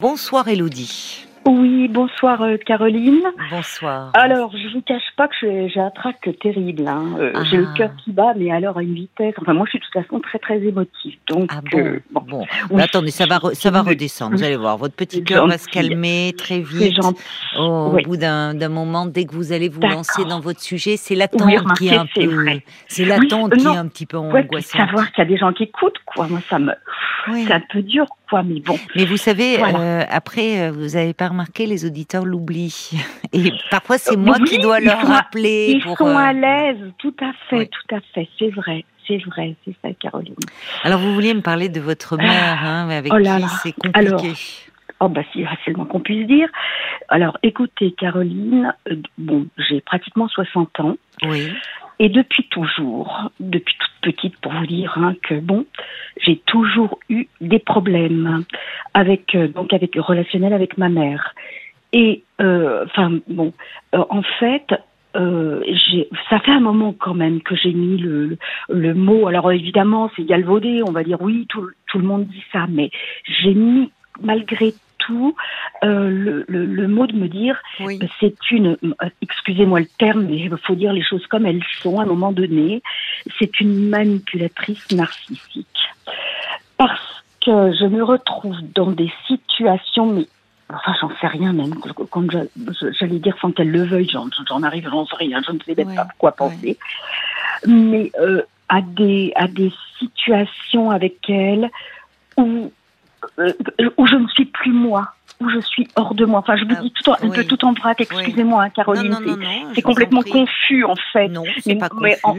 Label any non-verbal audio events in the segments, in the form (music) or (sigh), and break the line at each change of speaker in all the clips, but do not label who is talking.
Bonsoir Elodie.
Oui, bonsoir euh, Caroline.
Bonsoir.
Alors, je vous cache pas que j'ai un trac terrible. hein. Euh,
Ah.
J'ai le cœur qui bat, mais alors à une vitesse. Enfin, moi, je suis de toute façon très très émotive. Donc,
Ah bon,
euh, bon,
bon.
oui,
attendez, ça va, re- ça va redescendre. Vous allez voir, votre petit cœur va se calmer très vite. Au bout d'un moment, dès que vous allez vous lancer dans votre sujet, c'est l'attente
Oui,
qui est un
c'est
peu, c'est l'attente qui est un petit peu
Ouais,
angoissante.
savoir qu'il y a des gens qui écoutent, quoi. Moi, ça me,
Oui.
c'est un peu dur, quoi. Mais bon,
Mais vous savez,
Voilà.
euh, après, euh, vous avez pas remarqué, les auditeurs l'oublient. (laughs) Et parfois, c'est
Euh,
moi
oui,
qui dois leur rappeler.
ils
pour,
sont
euh,
à l'aise. Tout à fait,
oui.
tout à fait. C'est vrai, c'est vrai, c'est ça, Caroline.
Alors, vous vouliez me parler de votre mère, hein, mais avec
Oh là
qui c'est compliqué.
Alors, Oh bah si, c'est le moins qu'on puisse dire. Alors, écoutez, Caroline, euh, bon, j'ai pratiquement 60 ans.
oui.
Et depuis toujours, depuis toute petite, pour vous dire hein, que bon, j'ai toujours eu des problèmes avec euh, donc avec relationnel avec ma mère. Et euh, enfin bon, euh, en fait, ça fait un moment quand même que j'ai mis le, le mot. Alors évidemment, c'est galvaudé. On va dire oui, tout, tout le monde dit ça, mais j'ai mis malgré tout euh, le, le, le mot de me dire
Oui.
c'est une, excusez-moi le terme, mais il faut dire les choses comme elles sont à un moment donné, c'est une manipulatrice narcissique. Parce que je me retrouve dans des situations, mais enfin j'en sais rien même, comme j'allais dire sans qu'elle le veuille, j'en j'en arrive, j'en sais rien, je ne sais même
Ouais,
pas quoi penser, mais euh, à, des, à des situations avec elle où, où je ne suis plus moi où je suis hors de moi. Enfin, je vous
Ah,
dis tout en,
oui.
tout en vrac, excusez-moi, hein, Caroline. c'est- complètement confus, en fait.
Non, c'est
Mais-
pas
mais en-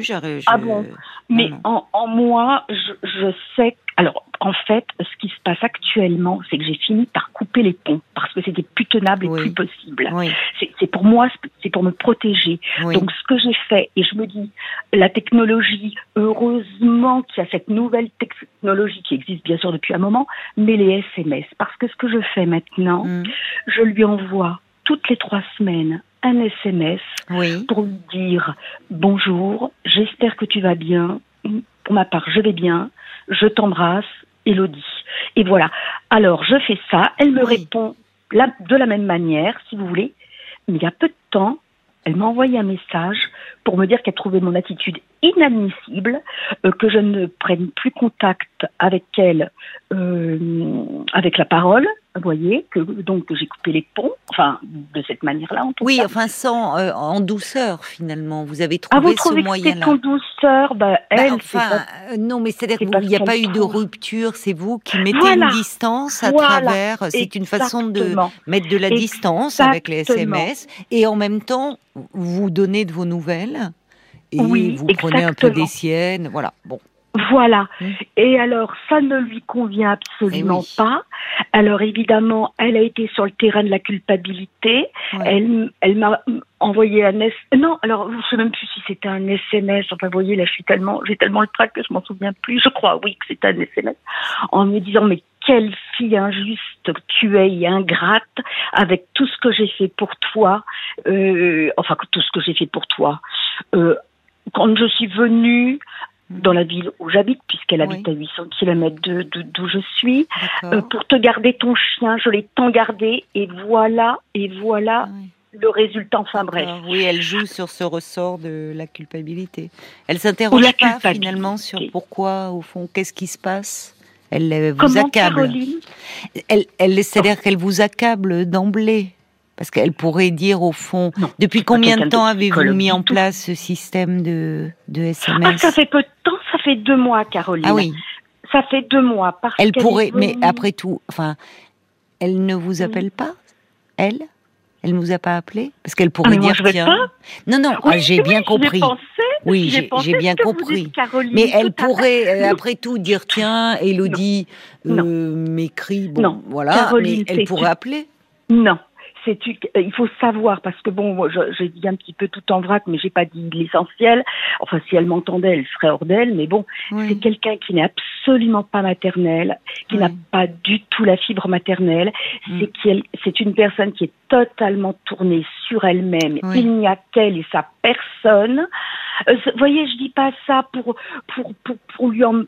Ah bon Mais
non.
en, en moi, je, je sais. Alors, en fait, ce qui se passe actuellement, c'est que j'ai fini par couper les ponts parce que c'était plus tenable et
Oui.
plus possible.
Oui,
C'est pour moi, c'est pour me protéger.
oui.
Donc, ce que j'ai fait, et je me dis, la technologie, heureusement qu'il y a cette nouvelle technologie qui existe bien sûr depuis un moment, mais les SMS. Parce que ce que je fais maintenant,
Mm.
je lui envoie toutes les trois semaines un SMS
Oui.
pour lui dire bonjour, j'espère que tu vas bien. Pour ma part, je vais bien. Je t'embrasse, Elodie. Et voilà. Alors, je fais ça. Elle me
Oui.
répond la- de la même manière, si vous voulez. Mais il y a peu de temps, elle m'a envoyé un message pour me dire qu'elle trouvait mon attitude inadmissible, euh, que je ne prenne plus contact avec elle euh, avec la parole, vous voyez, que donc j'ai coupé les ponts, enfin de cette manière-là en tout
Oui,
cas.
enfin, sans, euh, en douceur, finalement. Vous avez
Ah,
trouvé
vous
ce
trouvez que c'est
moyen-là.
en douceur? Bah,
Bah,
elle,
enfin,
c'est
euh, non, mais c'est-à-dire
c'est
qu'il n'y a pas eu de rupture, c'est vous qui mettez
Voilà.
une distance à
Voilà.
travers. C'est une façon de mettre de la distance avec les. SMS et en même temps vous donnez de vos nouvelles? Et
Oui,
vous prenez un peu des siennes. Voilà. Bon.
Voilà.
Mm.
Et alors, ça ne lui convient absolument
Eh oui.
pas. Alors, évidemment, elle a été sur le terrain de la culpabilité.
Ouais.
Elle, elle m'a envoyé un S. Non, alors, je ne sais même plus si c'était un SMS. Enfin, vous voyez, là, je suis tellement, j'ai tellement le trac que je m'en souviens plus. Je crois, oui, que c'était un SMS. En me disant, mais quelle fille injuste tu es et ingrate avec tout ce que j'ai fait pour toi. Euh, enfin, tout ce que j'ai fait pour toi. Euh, quand je suis venue dans la ville où j'habite, puisqu'elle
Oui.
habite à 800 km de, de- d'où je suis, euh, pour te garder ton chien, je l'ai tant gardé, et voilà, et voilà
Ouais.
le résultat. Enfin bref.
D'accord. Oui, elle joue sur ce ressort de la culpabilité. Elle s'interroge
la
pas
culpabilité.
finalement sur pourquoi, au fond, qu'est-ce qui se passe? Elle euh, vous
Comment,
accable.
Caroline
Elle, elle c'est-à-dire qu'elle vous accable d'emblée. Parce qu'elle pourrait dire au fond,
Non,
depuis combien de temps avez-vous mis en place ce système de, de
Ah,
SMS
ça fait peu de temps, ça fait deux mois, Caroline.
Ah oui,
Ça fait deux mois. Parce
elle pourrait, mais après tout, enfin, elle ne vous appelle pas? Elle? Elle ne vous a pas appelé? Parce qu'elle
Ah,
pourrait dire, tiens...
pas.
Non, non,
Oui,
ah, j'ai
oui,
bien compris.
pensé,
Oui, j'ai bien compris.
dites, Caroline,
Mais elle pourrait, euh, après tout, dire tiens, Elodie euh, m'écrit, bon,
Non.
voilà,
Caroline,
mais elle pourrait appeler.
Non. C'est il faut savoir parce que bon, j'ai dit un petit peu tout en vrac, mais j'ai pas dit l'essentiel. Enfin, si elle m'entendait, elle serait hors d'elle. Mais bon, c'est
Oui.
quelqu'un qui n'est absolument pas maternelle, qui n'a
Oui.
pas du tout la fibre maternelle.
Mm.
C'est qu'elle, c'est une personne qui est totalement tournée sur elle-même.
Oui.
Il n'y a qu'elle et sa personne. Euh, vous voyez, je dis pas ça pour pour pour, pour lui en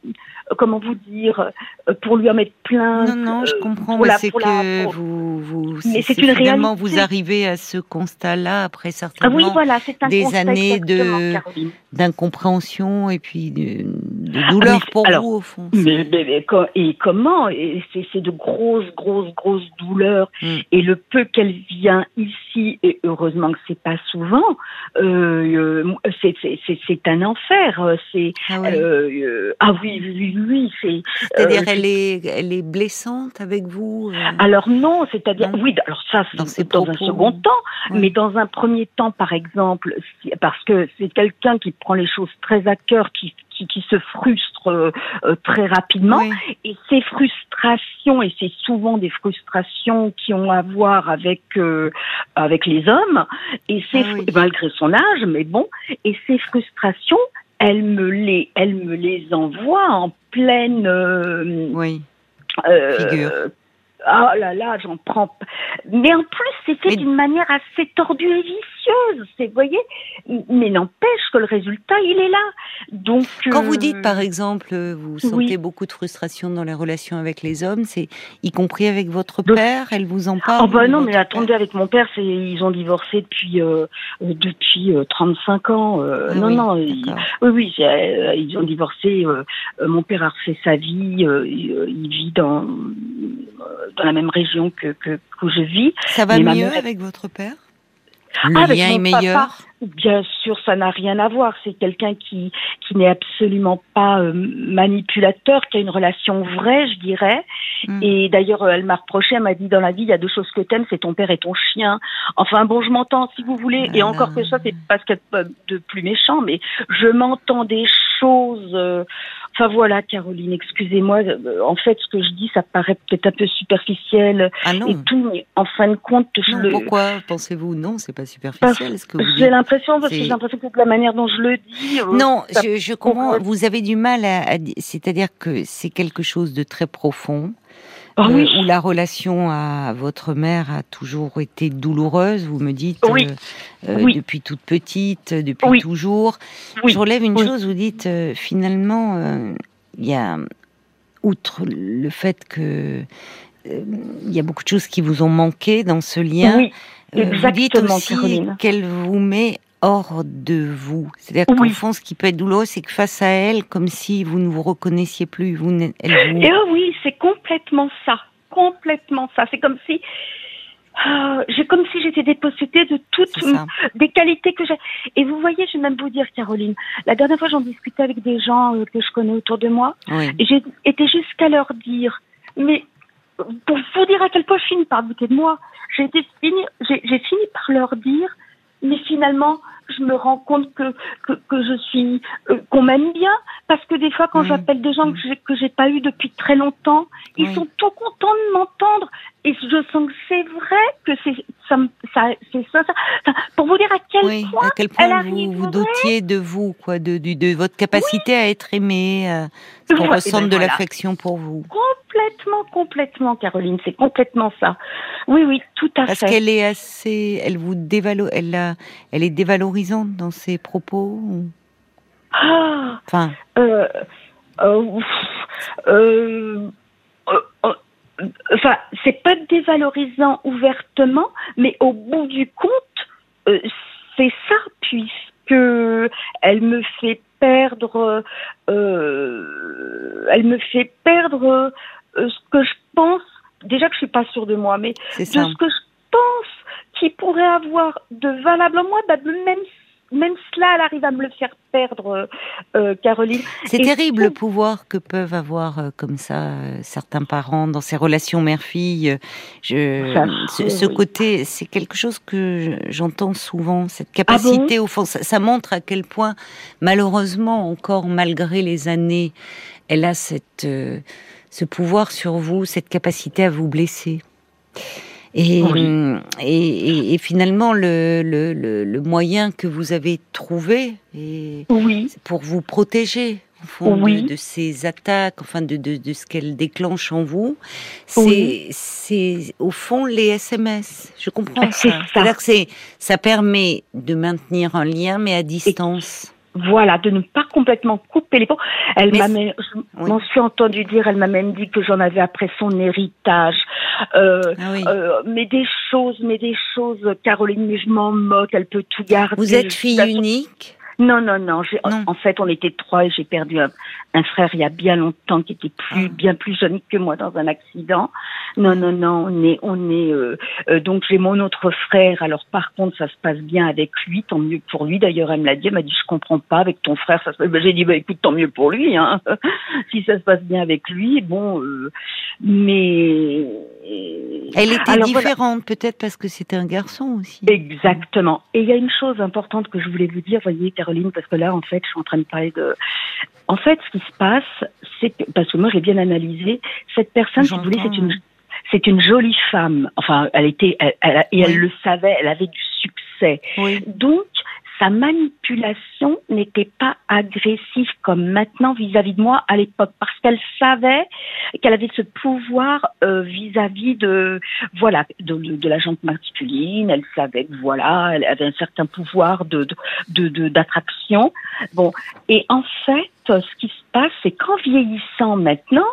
comment vous dire, euh, pour lui en mettre plein.
Non, non, je comprends. mais c'est que vous, vous, mais c'est une réalité. vous arrivez à ce constat-là après certainement
ah oui, voilà, un
des années de d'incompréhension et puis de, de douleur ah, pour vous au fond.
Mais, mais, et comment? Et c'est de grosses, grosses, grosses douleurs. Mm. Et le peu qu'elle vient ici, et heureusement que c'est pas souvent, euh, euh c'est un enfer. C'est ah oui, euh, ah oui, oui, oui c'est.
C'est-à-dire, euh, elle est, elle est blessante avec vous.
Euh? Alors non, c'est-à-dire, oui, alors ça, c'est dans, un second temps, mais dans un premier temps, par exemple, parce que c'est quelqu'un qui prend les choses très à cœur, qui qui, qui se frustre euh, très rapidement. Et ces frustrations, et c'est souvent des frustrations qui ont à voir avec euh, avec les hommes, et c'est ah malgré son âge, mais bon, et ces frustrations, elle me les, elle me les envoie en pleine. Euh,
oui.
Figure oh là là, j'en prends. Mais en plus, c'est fait d'une manière assez tordue et vous voyez. Mais n'empêche que le résultat, il est là. Donc,
quand vous dites, par exemple, vous sentez beaucoup de frustration dans les relations avec les hommes, c'est y compris avec votre père, elle vous en parle
Oh bah non, mais attendez, avec mon père, c'est ils ont divorcé depuis euh, depuis 35 euh, ans. Euh, ah non, non, oui, oui, ils ont divorcé. mon père a refait sa vie. il vit dans dans la même région que, que, que je vis.
Ça va mieux avec votre père? Le ah, lien est meilleur
Bien sûr, ça n'a rien à voir. C'est quelqu'un qui, qui n'est absolument pas euh, manipulateur, qui a une relation vraie, je dirais. Hmm. Et d'ailleurs, elle m'a reproché, elle m'a dit dans la vie, il y a deux choses que t'aimes, c'est ton père et ton chien. Enfin bon, je m'entends si vous voulez. et encore que ça, c'est pas ce qu'il y a de plus méchant, mais je m'entends des choses. Euh, Enfin voilà, Caroline, excusez-moi. Euh, en fait, ce que je dis, ça paraît peut-être un peu superficiel
ah non.
et tout, mais en fin de compte, je
le... Pourquoi pensez-vous non C'est pas superficiel.
J'ai l'impression parce que j'ai l'impression que la manière dont je le dis.
Euh, non, je, je, comprends. Vous avez du mal à, à c'est-à-dire que c'est quelque chose de très profond.
Ah euh,
où la relation à votre mère a toujours été douloureuse, vous me dites,
oui.
Euh, depuis toute petite, depuis toujours. Je relève une chose, vous dites, euh, finalement, il y a, outre le fait que il y a beaucoup de choses qui vous ont manqué dans ce lien, vous dites aussi qu'elle vous met hors de vous. C'est-à-dire qu'au fond, ce qui peut être douloureux, c'est que face à elle, comme si vous ne vous reconnaissiez plus. Vous, elle
Et oh oui, c'est complètement ça. Complètement ça. C'est comme si. Euh, j'ai comme si j'étais dépossédée de toutes des qualités que j'ai. Et vous voyez, je vais même vous dire, Caroline, la dernière fois j'en discutais avec des gens euh, que je connais autour de moi, et j'ai été jusqu'à leur dire, mais pour vous dire à quel point je finis par douter de moi, j'ai fini, j'ai fini par leur dire, mais finalement, je me rends compte que que, que je suis euh, qu'on m'aime bien. Parce que des fois quand mmh. j'appelle des gens que j'ai que j'ai pas eu depuis très longtemps, ils sont tout contents de m'entendre et je sens que c'est vrai que c'est ça, ça c'est ça, ça, pour vous dire à quel
oui,
point
à quel point vous vous dotiez de vous quoi de de, de votre capacité à être aimé, euh, qu'on ressente ben de l'affection pour vous.
Complètement, complètement, Caroline, c'est complètement ça. Oui, oui, tout à
Parce
fait.
Parce qu'elle est assez, elle vous dévalo, elle a, elle est dévalorisante dans ses propos.
Ah. Enfin. Euh, euh, enfin, c'est pas dévalorisant ouvertement, mais au bout du compte, c'est ça, puisque elle me fait perdre, elle me fait perdre euh, ce que je pense, déjà que je suis pas sûre de moi, mais de ce que je pense qui pourrait avoir de valable en moi, bah, même même cela, elle arrive à me le faire perdre, euh, euh Caroline.
C'est terrible le pouvoir que peuvent avoir euh, comme ça certains parents dans ces relations mère-fille. Je, ce, côté, c'est quelque chose que j'entends souvent, cette ah capacité au fond. Ça, ça, montre à quel point, malheureusement, encore malgré les années, elle a cette ce pouvoir sur vous, cette capacité à vous blesser. Et, et, finalement, le, le, le, moyen que vous avez trouvé
oui.
pour vous protéger au fond, de, ces attaques, enfin de, de, de ce qu'elle déclenche en vous, c'est c'est au fond les SMS. Je comprends ça. C'est-à-dire que ça permet de maintenir un lien, mais à distance.
Voilà, de ne pas complètement couper les ponts. Elle m'a même, je m'en suis entendu dire, elle m'a même dit que j'en avais après son héritage. Euh, ah euh, mais des choses, mais des choses, Caroline, mais je m'en moque, elle peut tout garder.
Vous êtes fille unique?
Non, non, non. En fait, on était trois et j'ai perdu un, frère il y a bien longtemps qui était plus, ah. bien plus jeune que moi dans un accident. Non, non, non. On est, on est. Euh, euh, donc j'ai mon autre frère. Alors par contre, ça se passe bien avec lui. Tant mieux pour lui. D'ailleurs, elle me l'a dit. Elle m'a dit, je comprends pas avec ton frère. Ça se passe... Ben, j'ai dit, bah écoute, tant mieux pour lui. Hein. (laughs) si ça se passe bien avec lui, bon. Euh, mais.
Elle était différente, peut-être parce que c'était un garçon aussi.
Exactement. Et il y a une chose importante que je voulais vous dire, voyez, Caroline, parce que là, en fait, je suis en train de parler de. En fait, ce qui se passe, c'est parce que moi, j'ai bien analysé, cette personne, si vous voulez, c'est une, c'est une jolie femme. Enfin, elle était, elle, et elle le savait, elle avait du succès. Donc, sa manipulation n'était pas agressive comme maintenant vis-à-vis de moi à l'époque parce qu'elle savait qu'elle avait ce pouvoir euh, vis-à-vis de voilà de, de, la jante masculine. Elle savait que voilà elle avait un certain pouvoir de d'attraction de, bon. Et en fait ce qui se passe c'est qu'en vieillissant maintenant.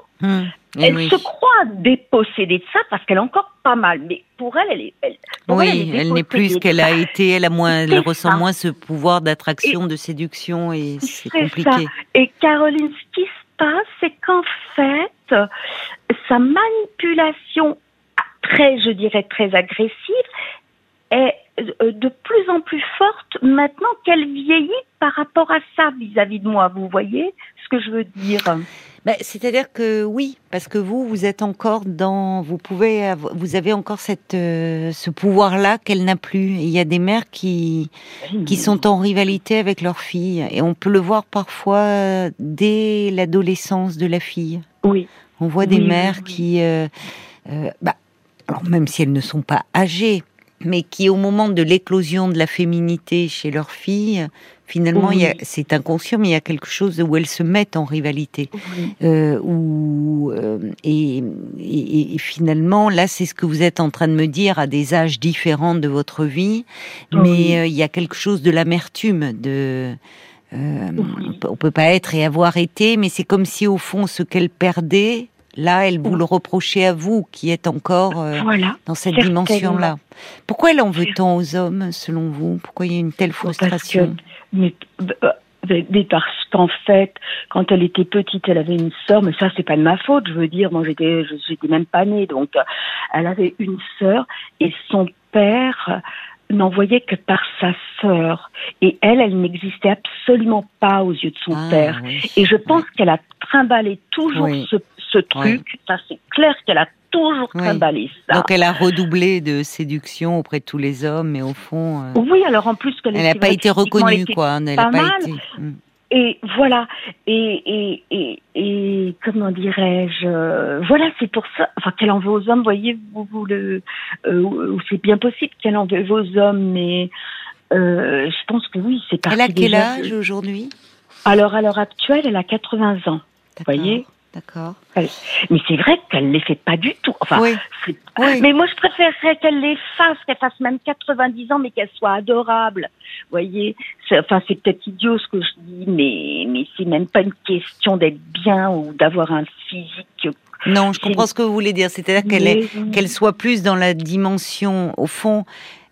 Eh elle se croit dépossédée de ça parce qu'elle a encore pas mal. Mais pour elle, elle est. Elle,
oui, elle, n'est plus ce qu'elle a été. Elle a moins, elle ressent moins ce pouvoir d'attraction, de séduction, et c'est compliqué. Ça.
Et Caroline, ce qui se passe, c'est qu'en fait, sa manipulation très, je dirais, très agressive est euh, de plus en plus forte maintenant qu'elle vieillit par rapport à ça vis-à-vis -vis de moi. Vous voyez ce que je veux dire?
Ben, C'est-à-dire que oui, parce que vous, vous êtes encore dans, vous pouvez, vous avez encore cette, euh, ce pouvoir-là qu'elle n'a plus. il y a des mères qui, qui sont en rivalité avec leurs filles, et on peut le voir parfois dès l'adolescence de la fille.
Oui.
On voit des mères qui, euh, euh, bah, alors même si elles ne sont pas âgées, mais qui au moment de l'éclosion de la féminité chez leur fille, finalement, c'est inconscient, mais il y a quelque chose où elles se mettent en rivalité. Euh, euh, et, finalement, là, c'est ce que vous êtes en train de me dire à des âges différents de votre vie, mais euh, il y a quelque chose de l'amertume, de... on peut pas être et avoir été, mais c'est comme si au fond, ce qu'elle perdait, Là, elle vous le reprochait à vous, qui êtes encore euh, dans cette dimension-là. Pourquoi elle en veut tant aux hommes, selon vous? Pourquoi il y a une telle frustration?
Mais, parce qu'en fait, quand elle était petite, elle avait une sœur, mais ça, c'est pas de ma faute. Je veux dire, moi, j'étais, j'étais même pas née, donc euh, elle avait une sœur et son père n'en voyait que par sa sœur. Et elle, elle n'existait absolument pas aux yeux de son ah, père. Et je pense qu'elle a trimballé toujours ce ce truc. Ça, c'est clair qu'elle a toujours trimballé ça.
Donc elle a redoublé de séduction auprès de tous les hommes, mais au fond.
Euh, oui, alors en plus
qu'elle n'a pas été reconnue, quoi. Elle n'a pas, été.
Hmm. Et voilà, et, et, et, et comment dirais-je, euh, voilà, c'est pour ça, enfin, qu'elle en veut aux hommes, voyez, vous, vous le, euh, c'est bien possible qu'elle en veut aux hommes, mais je pense que oui, c'est
parti. Elle a quel âge aujourd'hui?
Alors, à l'heure actuelle, elle a 80 ans, vous voyez
D'accord.
Mais c'est vrai qu'elle ne les fait pas du tout. Enfin, oui. Mais moi, je préférerais qu'elle les fasse, qu'elle fasse même 90 ans, mais qu'elle soit adorable. Vous voyez Enfin, c'est peut-être idiot ce que je dis, mais, mais c'est même pas une question d'être bien ou d'avoir un physique.
Non, je comprends ce que vous voulez dire. C'est-à-dire qu'elle qu'elle soit plus dans la dimension, au fond,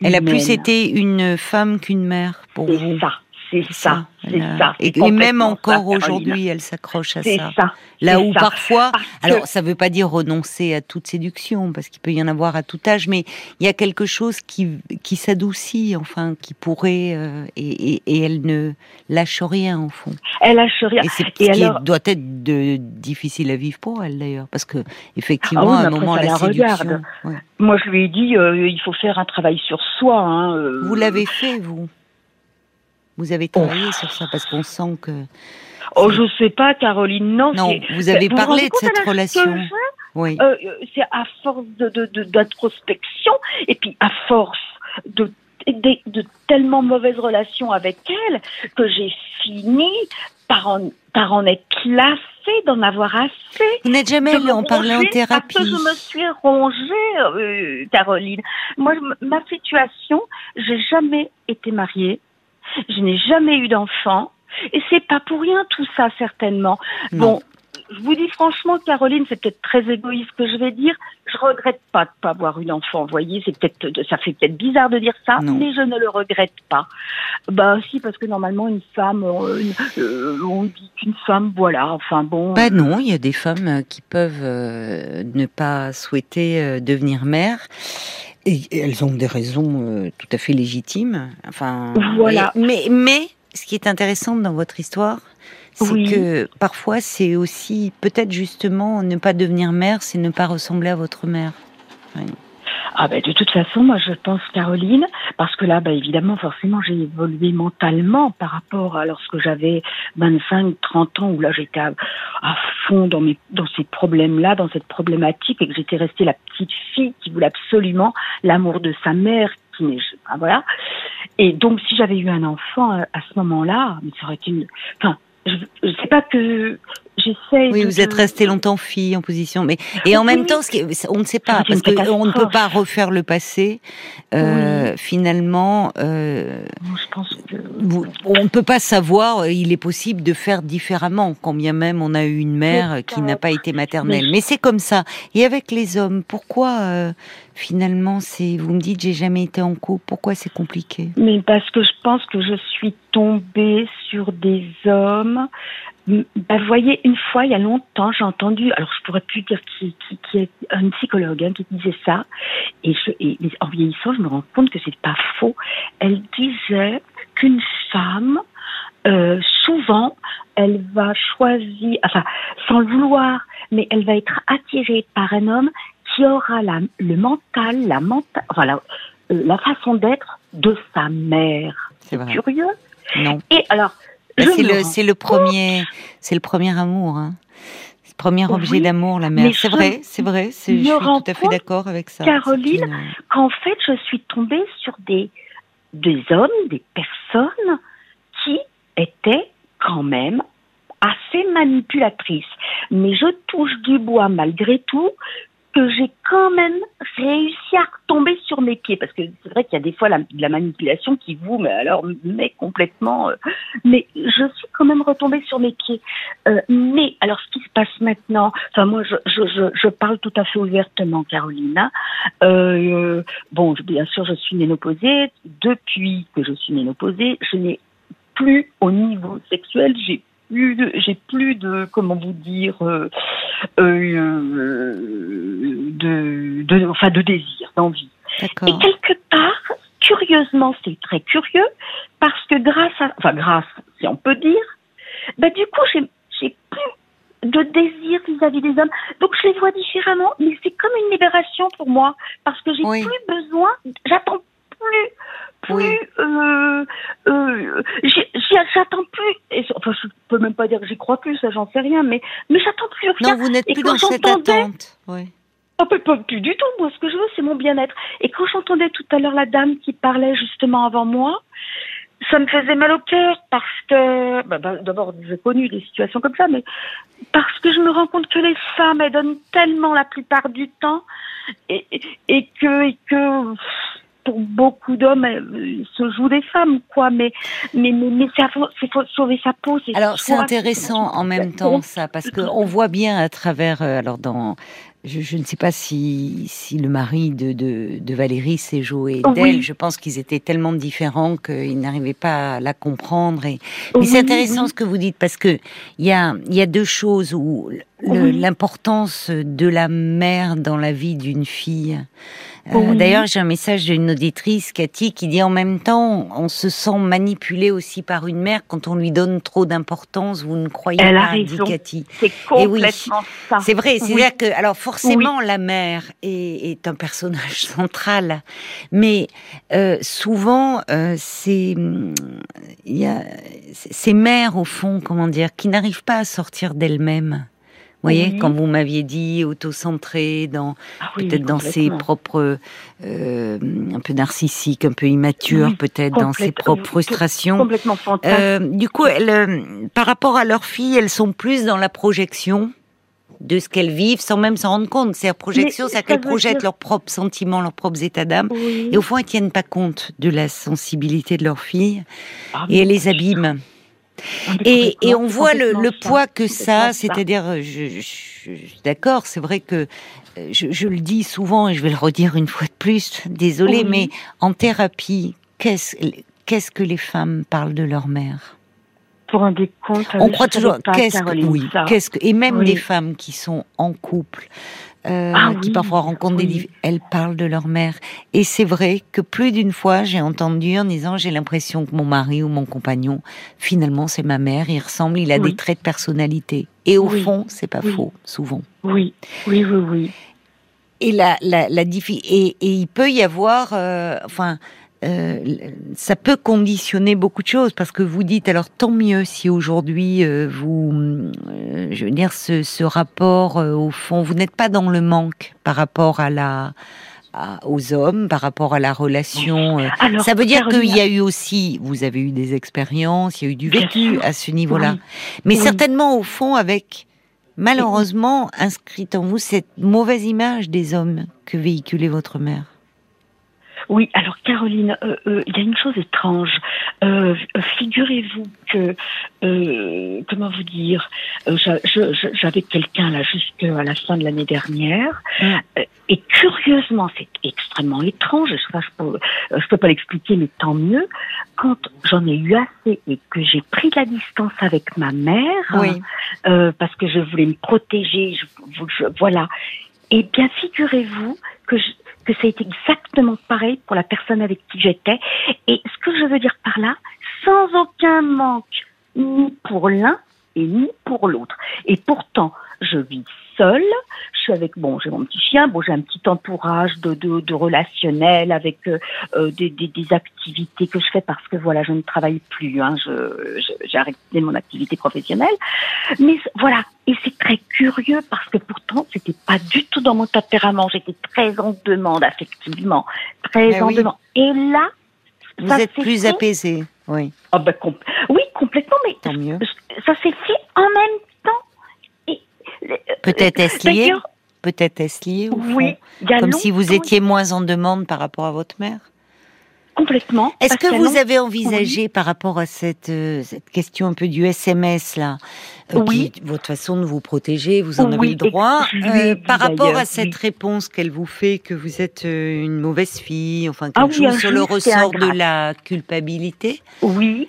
elle a plus été une femme qu'une mère pour vous.
Ça. C'est ça, c'est ça.
Et, même encore aujourd'hui, elle s'accroche à ça. ça. Là où parfois, alors ça ne veut pas dire renoncer à toute séduction, parce qu'il peut y en avoir à tout âge, mais il y a quelque chose qui, qui s'adoucit, enfin, qui pourrait, euh, et, et, elle ne lâche rien, au fond.
Elle lâche rien.
Et c'est ce qui doit être de, difficile à vivre pour elle, d'ailleurs, parce que, effectivement, ah à un moment, la, séduction...
Moi, je lui ai dit, euh, il faut faire un travail sur soi. Hein,
euh. Vous l'avez fait, vous vous avez travaillé sur ça parce qu'on sent que.
Oh, je sais pas, Caroline. Non.
Non, vous avez parlé de cette relation.
Oui. Euh, c'est à force de d'introspection et puis à force de de, tellement mauvaises relations avec elle que j'ai fini par en, par en être lassée, d'en avoir assez.
Vous n'êtes jamais allée en parler en thérapie
Parce que je me suis rongée, euh, Caroline. Moi, ma situation, j'ai jamais été mariée. Je n'ai jamais eu d'enfant. Et c'est pas pour rien tout ça, certainement. Bon, je vous dis franchement, Caroline, c'est peut-être très égoïste que je vais dire. Je regrette pas de pas avoir une enfant. Vous voyez, c'est peut-être, ça fait peut-être bizarre de dire ça, mais je ne le regrette pas. Bah si, parce que normalement une femme, euh, euh, on dit qu'une femme, voilà. Enfin bon.
Bah non, il y a des femmes qui peuvent euh, ne pas souhaiter devenir mère. Et elles ont des raisons tout à fait légitimes. Enfin,
voilà.
mais, mais ce qui est intéressant dans votre histoire, c'est que parfois c'est aussi peut-être justement ne pas devenir mère, c'est ne pas ressembler à votre mère.
Ah ben de toute façon, moi je pense Caroline, parce que là, bah, évidemment, forcément, j'ai évolué mentalement par rapport à lorsque j'avais 25, 30 ans, où là j'étais à, fond dans, mes, dans ces problèmes-là, dans cette problématique, et que j'étais restée la petite fille qui voulait absolument l'amour de sa mère, qui n'est, voilà. Et donc, si j'avais eu un enfant à, à ce moment-là, ça aurait été une, enfin, je, sais pas que j'essaie.
Oui, vous êtes resté longtemps fille en position, mais et en même temps, on ne sait pas parce qu'on ne peut pas refaire le passé. Euh, finalement, euh, je pense que on ne peut pas savoir. Euh, il est possible de faire différemment, quand bien même on a eu une mère qui n'a pas été maternelle. Mais, c'est comme ça. Et avec les hommes, pourquoi finalement, c'est vous me dites j'ai jamais été en couple. Pourquoi c'est compliqué?
Mais parce que je pense que je suis tombée sur des hommes bah, vous voyez, une fois, il y a longtemps, j'ai entendu, alors je pourrais plus dire qui, qui, est un psychologue hein, qui disait ça, et, je, et, en vieillissant, je me rends compte que c'est pas faux. Elle disait qu'une femme, euh, souvent, elle va choisir, enfin, sans le vouloir, mais elle va être attirée par un homme qui aura la, le mental, la mental, voilà, euh, la façon d'être de sa mère. C'est curieux?
Non.
Et alors,
c'est le, premier, c'est le premier amour. Hein. Le premier objet d'amour, la mère. C'est vrai, c'est vrai. Je suis tout à fait d'accord avec ça.
Caroline, qu'en fait, je suis tombée sur des, des hommes, des personnes qui étaient quand même assez manipulatrices. Mais je touche du bois malgré tout que j'ai quand même réussi à tomber sur mes pieds. Parce que c'est vrai qu'il y a des fois la, la manipulation qui vous mais alors met complètement euh, mais je suis quand même retombée sur mes pieds. Euh, mais alors ce qui se passe maintenant enfin moi je, parle tout à fait ouvertement Carolina. Euh, bon bien sûr je suis ménopausée. Depuis que je suis ménopausée je n'ai plus au niveau sexuel j'ai j'ai plus de comment vous dire euh, euh, de, de enfin de désir d'envie. Et quelque part curieusement c'est très curieux parce que grâce à enfin grâce si on peut dire bah du coup j'ai j'ai plus de désir vis-à-vis des hommes. Donc je les vois différemment mais c'est comme une libération pour moi parce que j'ai plus besoin j'attends plus plus euh, euh, j'attends plus enfin je peux même pas dire que j'y crois plus ça j'en sais rien mais mais j'attends plus
rien. Non vous n'êtes plus dans cette attente. Oui.
Oh, pas plus du tout moi ce que je veux c'est mon bien-être. Et quand j'entendais tout à l'heure la dame qui parlait justement avant moi ça me faisait mal au cœur parce que bah, bah, d'abord j'ai connu des situations comme ça mais parce que je me rends compte que les femmes elles donnent tellement la plupart du temps et, et que et que pour beaucoup d'hommes euh, se jouent des femmes, quoi. Mais mais mais, mais c'est faut sauver sa peau.
Alors c'est intéressant en même (laughs) temps ça, parce que on voit bien à travers, euh, alors dans je, ne sais pas si, si le mari de, de, de Valérie s'est joué d'elle. Je pense qu'ils étaient tellement différents qu'ils n'arrivaient pas à la comprendre. Et... Mais c'est intéressant ce que vous dites parce que il y a, y a deux choses où l'importance de la mère dans la vie d'une fille. Euh, d'ailleurs, j'ai un message d'une auditrice, Cathy, qui dit en même temps, on se sent manipulé aussi par une mère quand on lui donne trop d'importance. Vous ne croyez pas, dit Cathy.
C'est complètement ça.
C'est vrai. C'est-à-dire que, alors forcément, la mère est, un personnage (laughs) central, mais euh, souvent, euh, c'est ces mères au fond, comment dire, qui n'arrivent pas à sortir d'elles-mêmes. Vous voyez, quand vous m'aviez dit auto-centré, dans ah peut-être dans ses propres, euh, un peu narcissique, un peu immature, peut-être dans ses propres frustrations.
Complètement
euh, Du coup, par rapport à leurs filles, elles sont plus dans la projection de ce qu'elles vivent sans même s'en rendre compte. C'est projection, c'est qu'elles projettent leurs propres sentiments, leurs propres états d'âme. Et au fond, elles tiennent pas compte de la sensibilité de leurs filles. Ah, et elles les abîment. Et, et, on voit le, le poids que ça, c'est-à-dire, je, je, d'accord, c'est vrai que je, je, le dis souvent et je vais le redire une fois de plus, désolé, mais en thérapie, qu'est-ce qu'est-ce que les femmes parlent de leur mère?
Pour un décompte.
On croit toujours qu'est-ce que oui, qu'est-ce que et même des femmes qui sont en couple, euh, ah qui parfois rencontrent des elles parlent de leur mère. Et c'est vrai que plus d'une fois j'ai entendu en disant j'ai l'impression que mon mari ou mon compagnon finalement c'est ma mère, il ressemble, il a des traits de personnalité. Et au fond c'est pas faux souvent.
Oui, oui, oui, oui.
Et la la, la et, et il peut y avoir euh, enfin euh, ça peut conditionner beaucoup de choses parce que vous dites alors tant mieux si aujourd'hui euh, vous, euh, je veux dire ce, ce rapport au fond, vous n'êtes pas dans le manque par rapport à la aux hommes, par rapport à la relation. ça veut dire qu'il y a eu aussi, vous avez eu des expériences, il y a eu du vécu à ce niveau-là, mais certainement au fond avec malheureusement inscrite en vous cette mauvaise image des hommes que véhiculait votre mère.
Oui, alors Caroline, euh, euh, il y a une chose étrange. Euh, figurez-vous que, comment vous dire, j'avais quelqu'un là jusqu'à la fin de l'année dernière, mm. et curieusement, c'est extrêmement étrange. Je, je peux, peux pas l'expliquer, mais tant mieux. Quand j'en ai eu assez et que j'ai pris la distance avec ma mère, parce que je voulais me protéger, je, voilà. Eh bien, figurez-vous que je, que ça a été exactement pareil pour la personne avec qui j'étais. Et ce que je veux dire par là, sans aucun manque, ni pour l'un et ni pour l'autre. Et pourtant, je vis seule. Je suis avec bon, j'ai mon petit chien, bon, j'ai un petit entourage de, de, de relationnel avec euh, euh des, des, des, activités que je fais parce que voilà, je ne travaille plus. Hein, je, j'ai arrêté mon activité professionnelle. Mais voilà, et c'est très curieux parce que pourtant, c'était pas du tout dans mon tempérament. J'étais très en demande affectivement, très en demande. Et là,
vous êtes plus apaisé, oui.
Ah ben, oui, complètement, mais
Tant mieux.
ça s'est fait en même
Peut-être est-ce lié Peut-être est-ce lié au fond Comme si vous étiez moins en demande par rapport à votre mère
Complètement.
Est-ce que vous avez envisagé par rapport à cette, euh, cette, question un peu du SMS là,
euh, oui.
votre façon de vous protéger, vous en avez le droit, euh, par rapport à cette réponse qu'elle vous fait que vous êtes une mauvaise fille, enfin quelque ah chose sur le ressort de la culpabilité
Oui.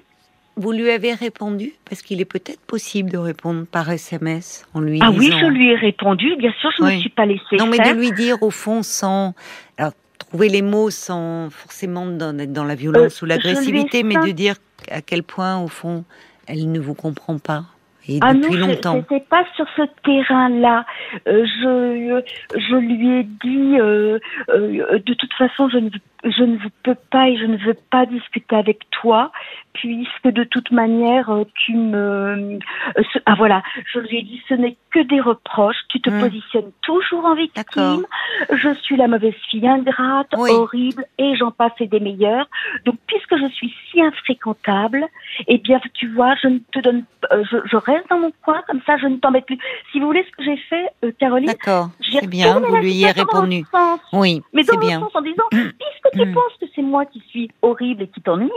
Vous lui avez répondu? Parce qu'il est peut-être possible de répondre par SMS en lui
ah oui, je lui ai répondu. Bien sûr, je ne me suis pas laissée
Non,
mais
de lui dire au fond sans... Alors, trouver les mots sans forcément être dans la violence euh, ou l'agressivité, mais de dire à quel point, au fond, elle ne vous comprend pas. Et ah depuis non, longtemps.
C'était pas sur ce terrain-là. Euh, je, je lui ai dit, euh, de toute façon, je ne, je ne peux pas et je ne veux pas discuter avec toi puisque de toute manière euh, tu me euh, ah voilà je lui ai dit ce n'est que des reproches tu te hmm. positionnes toujours en victime je suis la mauvaise fille ingrate horrible et j'en passe et des meilleurs donc puisque je suis si infréquentable eh bien tu vois je ne te donne euh, je, reste dans mon coin comme ça je ne t'embête plus si vous voulez ce que j'ai fait Caroline
d'accord c'est bien vous lui avez répondu oui
mais dans
bien.
sens en disant puisque tu hmm. penses que c'est moi qui suis horrible et qui t'ennuie?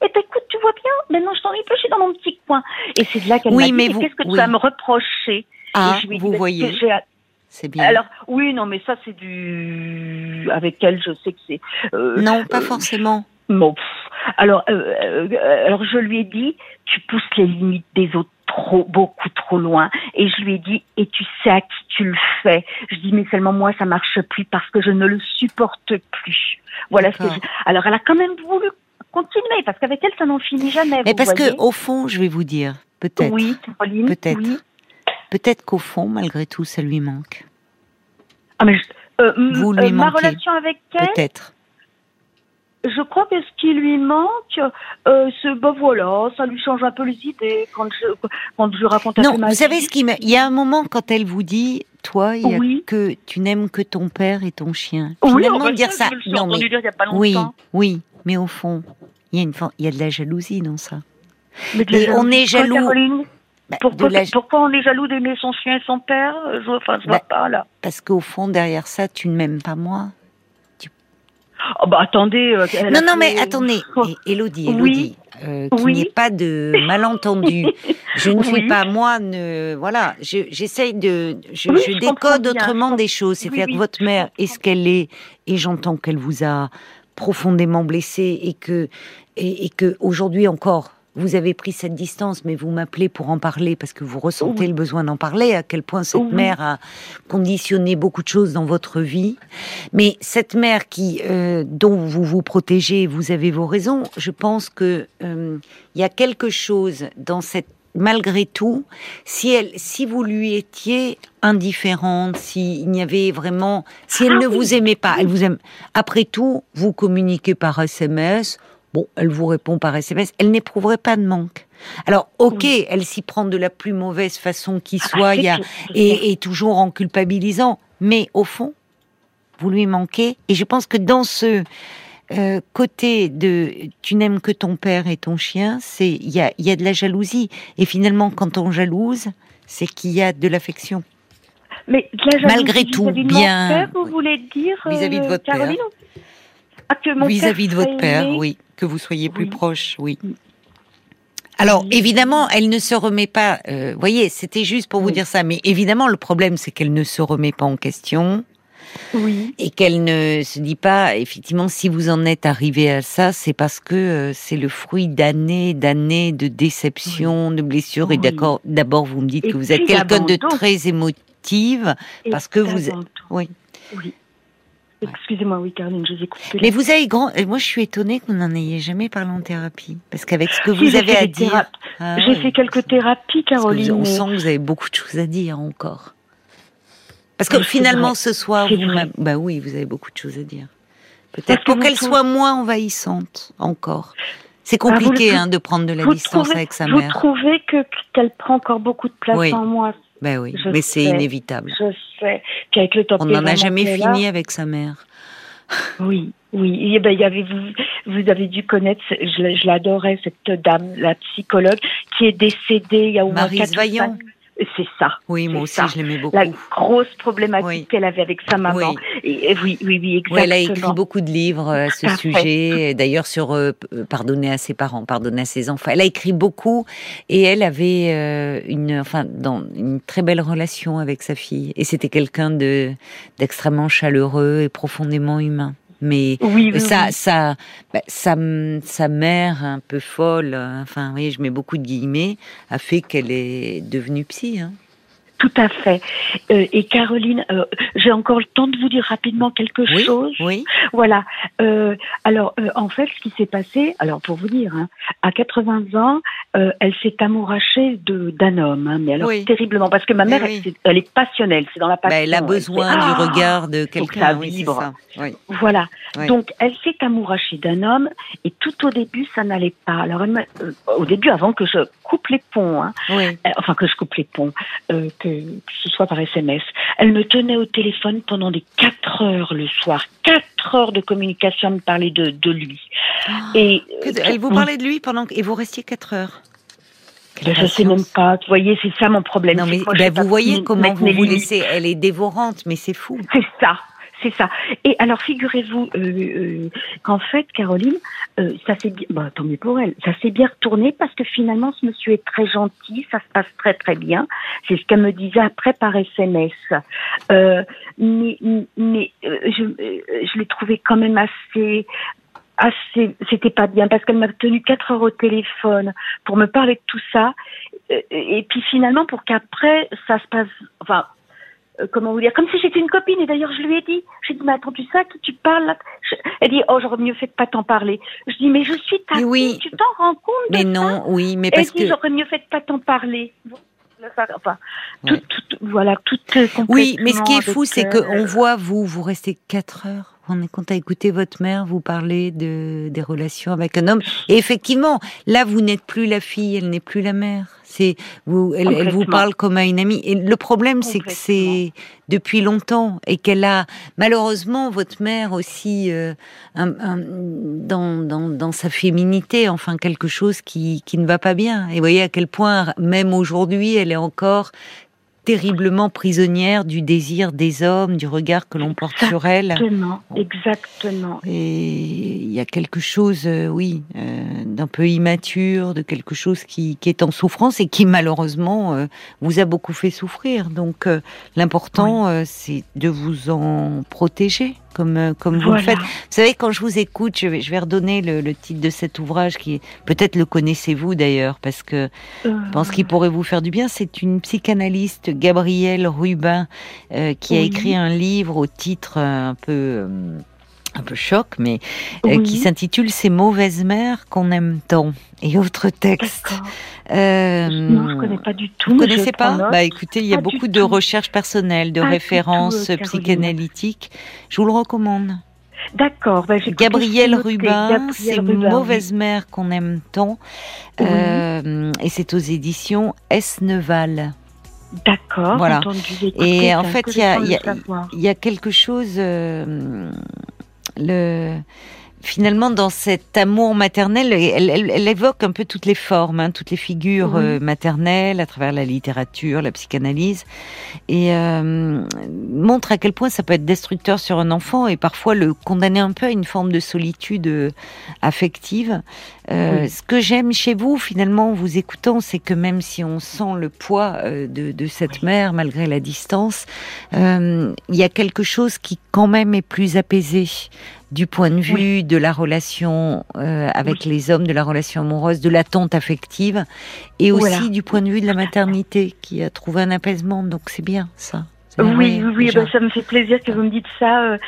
Et eh ben, écoute, tu vois bien, maintenant je t'ennuie plus, je suis dans mon petit coin. Et c'est de là qu'elle
oui,
m'a
dit,
qu'est-ce que tu vas me reprocher?
Ah, vous voyez. C'est bien.
Alors oui, non, mais ça c'est du avec elle, je sais que c'est.
Euh, non, pas euh, forcément.
Bon, alors, euh, euh, alors je lui ai dit, tu pousses les limites des autres trop, beaucoup trop loin. Et je lui ai dit, et tu sais à qui tu le fais. Je dis, mais seulement moi, ça marche plus parce que je ne le supporte plus. Voilà ce que je... Alors, elle a quand même voulu continuer, parce qu'avec elle, ça n'en finit jamais.
Mais parce que au fond, je vais vous dire, peut-être.
Oui,
Peut-être. Peut-être qu'au fond, malgré tout, ça lui manque.
Ah, mais euh, vous lui euh, ma relation avec elle.
Peut-être.
Je crois que ce qui lui manque, euh, c'est ben voilà, ça lui change un peu les idées quand je quand je raconte un
non,
ma
vous savez ce qui il y a un moment quand elle vous dit toi, il y a que tu n'aimes que ton père et ton chien.
Oui, Finalement, dire ça. non, mais dire il y a pas
oui, oui, mais au fond, il y a une, il y a de la jalousie dans ça. Mais on est jaloux.
Bah, pourquoi, pourquoi, on est jaloux d'aimer son chien et son père? Je, enfin, je vois bah, pas là.
Parce qu'au fond, derrière ça, tu ne m'aimes pas moi.
Oh bah attendez. Euh,
non, non, mais attendez, Elodie, Elodie. euh, qu'il n'y ait pas de (laughs) malentendu. je ne fais pas moi, ne, voilà, j'essaye de, je, je décode autrement des choses. C'est-à-dire que votre mère est ce qu'elle est, et j'entends qu'elle vous a profondément blessé et que et, et que aujourd'hui encore vous avez pris cette distance, mais vous m'appelez pour en parler parce que vous ressentez le besoin d'en parler, à quel point cette mère a conditionné beaucoup de choses dans votre vie. Mais cette mère qui, euh, dont vous vous protégez, vous avez vos raisons, je pense que euh, il y a quelque chose dans cette malgré tout, si elle, si vous lui étiez indifférente, s'il n'y avait vraiment, si elle ah ne vous aimait pas, elle vous aime. Après tout, vous communiquez par SMS. Bon, elle vous répond par SMS, elle n'éprouverait pas de manque. Alors, ok, elle s'y prend de la plus mauvaise façon qui ah, soit, et, toujours en culpabilisant, mais au fond, vous lui manquez. Et je pense que dans ce euh, côté de tu n'aimes que ton père et ton chien, c'est il y a, y a de la jalousie. Et finalement, quand on jalouse, c'est qu'il y a de l'affection.
Mais
malgré tout, bien.
vous voulez dire
vis-à-vis de votre père. Vis-à-vis de votre père, oui que vous soyez plus proche, oui. Alors évidemment, elle ne se remet pas. Euh, voyez, c'était juste pour vous dire ça, mais évidemment, le problème, c'est qu'elle ne se remet pas en question.
Oui.
Et qu'elle ne se dit pas, effectivement, si vous en êtes arrivé à ça, c'est parce que euh, c'est le fruit d'années, d'années de déception, de blessures. Et d'accord, d'abord, vous me dites que vous êtes quelqu'un de très émotive, parce que vous.
Oui. Oui. Excusez-moi, oui, Caroline, je vous ai coupé.
Mais vous avez grand. Moi, je suis étonnée que vous n'en ayez jamais parlé en thérapie. Parce qu'avec ce que vous avez à dire.
Ah j'ai fait quelques thérapies, Caroline.
on sent que vous avez beaucoup de choses à dire encore. Parce que finalement, ce soir, vous bah oui, vous avez beaucoup de choses à dire. Peut-être pour qu'elle soit moins envahissante encore. C'est ah, compliqué hein, de prendre de la distance avec sa mère.
Vous trouvez que qu'elle prend encore beaucoup de place en moi
ben oui, mais c'est inévitable.
Je sais. Puis avec le temps
On n'en a jamais fini avec sa mère.
Oui, oui. Eh ben, il y avait vous, vous avez dû connaître, je, l'adorais cette dame, la psychologue, qui est décédée il y a au moins
quatre Vaillant.
C'est ça.
Oui, moi aussi, je l'aimais beaucoup.
La grosse problématique qu'elle avait avec sa maman. Oui. Et, oui, oui, oui, exactement.
elle a écrit beaucoup de livres à ce sujet, d'ailleurs sur euh, pardonner à ses parents, pardonner à ses enfants. Elle a écrit beaucoup et elle avait euh, une, enfin, dans une très belle relation avec sa fille. Et c'était quelqu'un de d'extrêmement chaleureux et profondément humain mais ça, ça, bah, sa, sa mère un peu folle, enfin oui, je mets beaucoup de guillemets, a fait qu'elle est devenue psy. Hein.
Tout à fait. Euh, et Caroline, euh, j'ai encore le temps de vous dire rapidement quelque chose.
Oui.
Voilà. Euh, alors, euh, en fait, ce qui s'est passé, alors pour vous dire, hein, à 80 ans, euh, elle s'est amourachée de d'un homme, hein, mais alors terriblement, parce que ma mère, elle, est passionnelle, c'est dans la passion.
Bah, elle a besoin du ah regard de quelqu'un. Oui, ça.
Voilà. Donc, elle s'est amourachée d'un homme, et tout au début, ça n'allait pas. Alors, elle au début, avant que je coupe les ponts, hein, enfin que je coupe les ponts, que que, ce soit par SMS. Elle me tenait au téléphone pendant des quatre heures le soir, quatre heures de communication, à me parler de, de lui.
Ah. et euh, elle vous parlait de lui pendant et vous restiez quatre heures.
je ne sais même pas. Vous voyez, c'est ça mon problème.
Non, mais ben, vous voyez comment vous vous laissez. Elle est dévorante, mais c'est fou.
C'est ça. C'est ça. Et alors, figurez-vous euh, euh, qu'en fait, Caroline, euh, ça s'est bien, bah, tant mieux pour elle, ça s'est bien retourné parce que finalement, ce monsieur est très gentil, ça se passe très très bien. C'est ce qu'elle me disait après par SMS. mais mais je, je l'ai trouvé quand même assez assez, c'était pas bien parce qu'elle m'a tenu quatre heures au téléphone pour me parler de tout ça. Et puis finalement, pour qu'après ça se passe, enfin, euh, comment vous dire, comme si j'étais une copine. Et d'ailleurs, je lui ai dit, j'ai dit, mais attends, tu sais à qui tu parles Elle dit, oh, j'aurais mieux fait de pas t'en parler. Je dis, mais je suis ta oui. tu t'en rends compte
Mais non, oui, mais parce
Elle dit, j'aurais mieux fait de pas t'en parler. Enfin, tout, voilà, tout euh,
Oui, mais ce qui est fou, c'est qu'on voit, vous, vous restez quatre heures. Quand à écouter votre mère vous parler de, des relations avec un homme. Et effectivement, là, vous n'êtes plus la fille, elle n'est plus la mère. C'est vous, elle, vous parle comme à une amie. Et le problème, c'est que c'est depuis longtemps et qu'elle a malheureusement votre mère aussi euh, dans, dans, dans, sa féminité, enfin quelque chose qui, qui ne va pas bien. Et vous voyez à quel point même aujourd'hui, elle est encore terriblement prisonnière du désir des hommes, du regard que l'on porte sur elles.
Exactement, exactement.
Et il y a quelque chose, euh, oui, euh, d'un peu immature, de quelque chose qui, qui, est en souffrance et qui malheureusement euh, vous a beaucoup fait souffrir. Donc l'important, c'est de vous en protéger comme, comme vous le faites. Vous savez, quand je vous écoute, je vais, je vais redonner le, le titre de cet ouvrage qui peut-être le connaissez-vous d'ailleurs, parce que je pense qu'il pourrait vous faire du bien. C'est une psychanalyste Gabrielle Rubin, euh, qui a écrit un livre au titre un peu euh, un peu choc, mais euh, qui s'intitule Ces mauvaises mères qu'on aime tant et autres textes.
Euh, non, je connais pas du tout.
Vous connaissez pas Bah écoutez, il y a beaucoup de recherches personnelles, de références psychanalytiques. Je vous le recommande.
D'accord. Bah,
Gabrielle Rubin, c'est Mauvaise mère qu'on aime tant. et c'est aux éditions S. Neval.
D'accord.
Voilà. Et en fait, il y a, y, a, quelque chose. Euh, le finalement, dans cet amour maternel, elle, évoque un peu toutes les formes, hein, toutes les figures euh, maternelles à travers la littérature, la psychanalyse, et euh, montre à quel point ça peut être destructeur sur un enfant et parfois le condamner un peu à une forme de solitude euh, affective. Ce que j'aime chez vous, finalement, en vous écoutant, c'est que même si on sent le poids de, de, cette mère, malgré la distance, il y a quelque chose qui quand même est plus apaisé du point de vue de la relation euh, avec les hommes, de la relation amoureuse, de l'attente affective, et aussi du point de vue de la maternité qui a trouvé un apaisement. Donc c'est bien ça.
Oui, oui, oui bah, ça me fait plaisir que vous me dites ça, euh,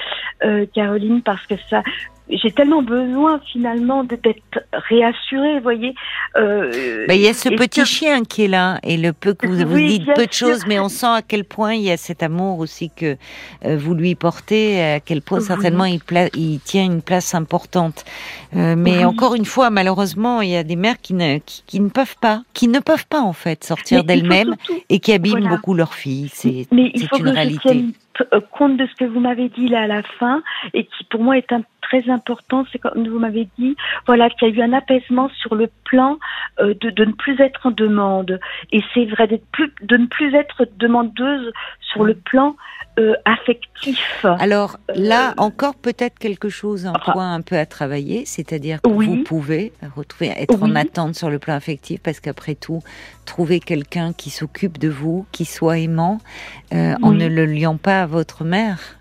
euh, Caroline, parce que ça, j'ai tellement besoin finalement d'être réassurée, vous voyez.
Euh, bah, il y a ce petit chien qui est là et le peu que vous, vous dites peu de choses, mais on sent à quel point il y a cet amour aussi que euh, vous lui portez, à quel point certainement il, il, tient une place importante. Euh, mais encore une fois, malheureusement, il y a des mères qui ne, qui, ne peuvent pas, qui ne peuvent pas en fait sortir d'elles-mêmes et qui abîment beaucoup leurs filles. C'est une réalité.
Euh, compte de ce que vous m'avez dit là à la fin et qui pour moi est un, très important, c'est quand vous m'avez dit voilà qu'il y a eu un apaisement sur le plan euh, de, de, ne plus être en demande. Et c'est vrai plus de ne plus être demandeuse sur le plan euh, affectif.
Alors là encore peut-être quelque chose, un point un peu à travailler, c'est-à-dire que vous pouvez retrouver être en attente sur le plan affectif parce qu'après tout trouver quelqu'un qui s'occupe de vous, qui soit aimant, euh, en ne le liant pas à votre mère.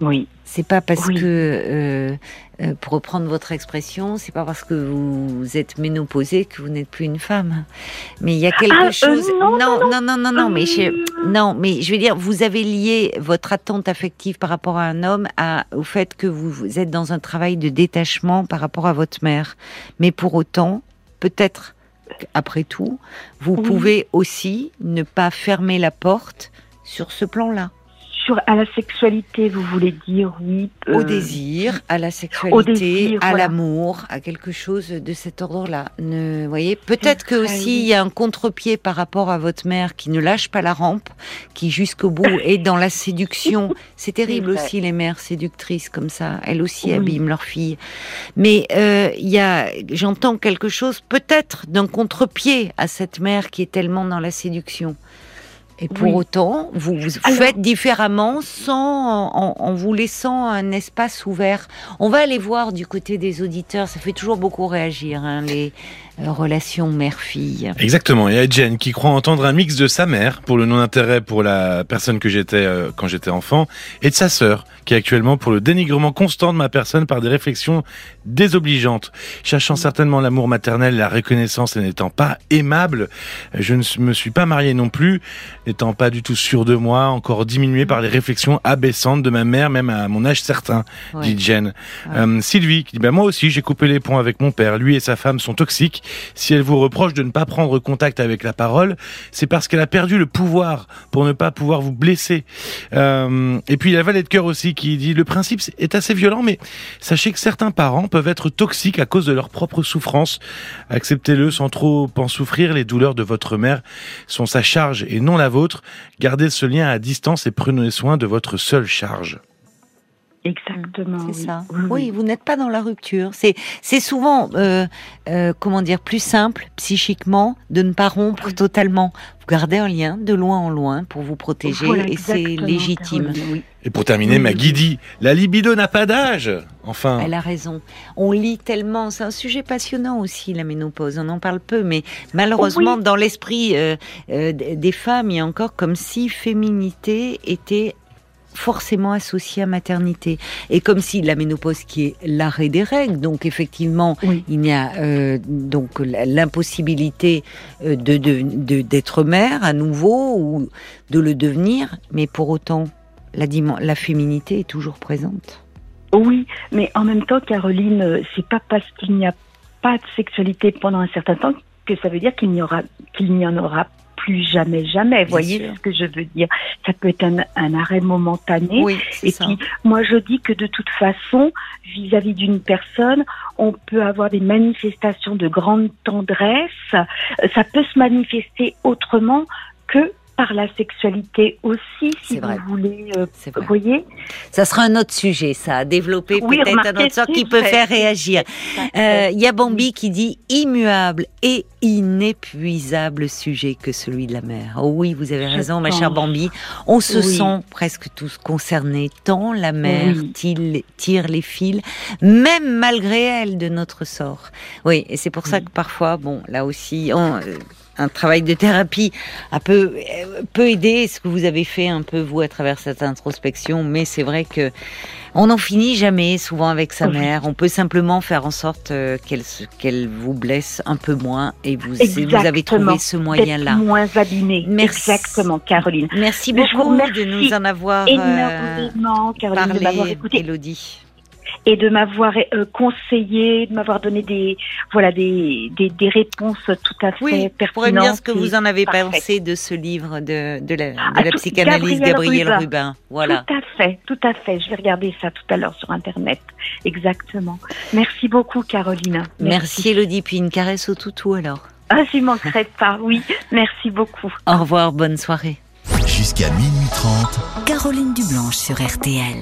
Oui.
C'est pas parce que, euh, euh, pour reprendre votre expression, c'est pas parce que vous êtes ménopausée que vous n'êtes plus une femme. Mais il y a quelque ah, chose.
non,
non, non, non, non, non, mais je, non, mais je veux dire, vous avez lié votre attente affective par rapport à un homme à, au fait que vous, vous êtes dans un travail de détachement par rapport à votre mère. Mais pour autant, peut-être après tout, vous pouvez aussi ne pas fermer la porte sur ce plan-là.
Sur, à la sexualité, vous voulez dire, oui.
Au euh, désir, à la sexualité, à l'amour, à quelque chose de cet ordre-là. Ne, voyez, peut-être que aussi il y a un contre-pied par rapport à votre mère qui ne lâche pas la rampe, qui jusqu'au bout (laughs) est dans la séduction. C'est terrible aussi les mères séductrices comme ça. Elles aussi abîment leurs filles. Mais euh, il y a, j'entends quelque chose peut-être d'un contre-pied à cette mère qui est tellement dans la séduction. Et pour autant, vous, vous faites différemment sans, en, vous laissant un espace ouvert. On va aller voir du côté des auditeurs. Ça fait toujours beaucoup réagir, hein, les, euh, relation mère-fille.
Exactement. Il y a Jen qui croit entendre un mix de sa mère pour le non-intérêt pour la personne que j'étais euh, quand j'étais enfant et de sa sœur qui est actuellement pour le dénigrement constant de ma personne par des réflexions désobligeantes. Cherchant certainement l'amour maternel, la reconnaissance et n'étant pas aimable, je ne me suis pas marié non plus, n'étant pas du tout sûr de moi, encore diminué par les réflexions abaissantes de ma mère, même à mon âge certain, dit Jen. Euh, Sylvie qui dit, bah, moi aussi j'ai coupé les ponts avec mon père, lui et sa femme sont toxiques si elle vous reproche de ne pas prendre contact avec la parole, c'est parce qu'elle a perdu le pouvoir pour ne pas pouvoir vous blesser. Euh, et puis il y a Valet de cœur aussi qui dit le principe est assez violent, mais sachez que certains parents peuvent être toxiques à cause de leur propre souffrance. Acceptez-le sans trop en souffrir. Les douleurs de votre mère sont sa charge et non la vôtre. Gardez ce lien à distance et prenez soin de votre seule charge.
Exactement.
C'est ça. Oui, vous n'êtes pas dans la rupture. C'est c'est souvent euh, euh, comment dire plus simple psychiquement de ne pas rompre totalement. Vous gardez un lien de loin en loin pour vous protéger et c'est légitime.
Et pour terminer, ma Guidi, la libido n'a pas d'âge. Enfin.
Elle a raison. On lit tellement. C'est un sujet passionnant aussi la ménopause. On en parle peu, mais malheureusement dans l'esprit euh, des femmes, il y a encore comme si féminité était forcément associé à maternité. Et comme si la ménopause qui est l'arrêt des règles, donc effectivement, il y a euh, donc l'impossibilité euh, de d'être mère à nouveau ou de le devenir, mais pour autant, la, la féminité est toujours présente.
Oui, mais en même temps, Caroline, euh, c'est pas parce qu'il n'y a pas de sexualité pendant un certain temps que ça veut dire qu'il n'y aura qu'il n'y en aura plus jamais, jamais. Vous voyez ce que je veux dire Ça peut être un, arrêt momentané. et puis, moi, je dis que de toute façon, vis-à-vis d'une personne, on peut avoir des manifestations de grande tendresse. Ça peut se manifester autrement que par la sexualité aussi, si vous voulez. Euh, vous voyez
Ça sera un autre sujet, ça, à développer peut-être un autre sort qui peut faire réagir. Euh, il y a Bambi qui dit immuable et inépuisable sujet que celui de la mer. Oh oui, vous avez raison, ma chère Bambi. On se sent presque tous concernés, tant la mer tire les fils, même malgré elle, de notre sort. Oui, et c'est pour ça que parfois, bon, là aussi, on, euh, un travail de thérapie a peu, peut aider ce que vous avez fait un peu vous à travers cette introspection, mais c'est vrai que on n'en finit jamais souvent avec sa mère. On peut simplement faire en sorte euh, qu'elle qu'elle vous blesse un peu moins et vous, vous avez trouvé ce moyen-là.
Moins abîmé. Merci. Exactement, Caroline.
Merci beaucoup de nous en avoir euh, Caroline, parlé, Elodie
et de m'avoir euh, conseillé, de m'avoir donné des voilà des, des, des, réponses tout à fait oui, pertinentes.
me dire ce que vous en avez pensé de ce livre de, de la, de ah, la psychanalyse Gabriel Rubin. Voilà.
Tout à fait, tout à fait. Je vais regarder ça tout à l'heure sur Internet. Exactement. Merci beaucoup, Caroline.
Merci, Elodie. Puis une caresse au toutou alors.
Ah, j'y manquerai pas. Oui, merci beaucoup.
Au revoir, bonne soirée.
Jusqu'à minuit 30. Caroline Dublanche sur RTL.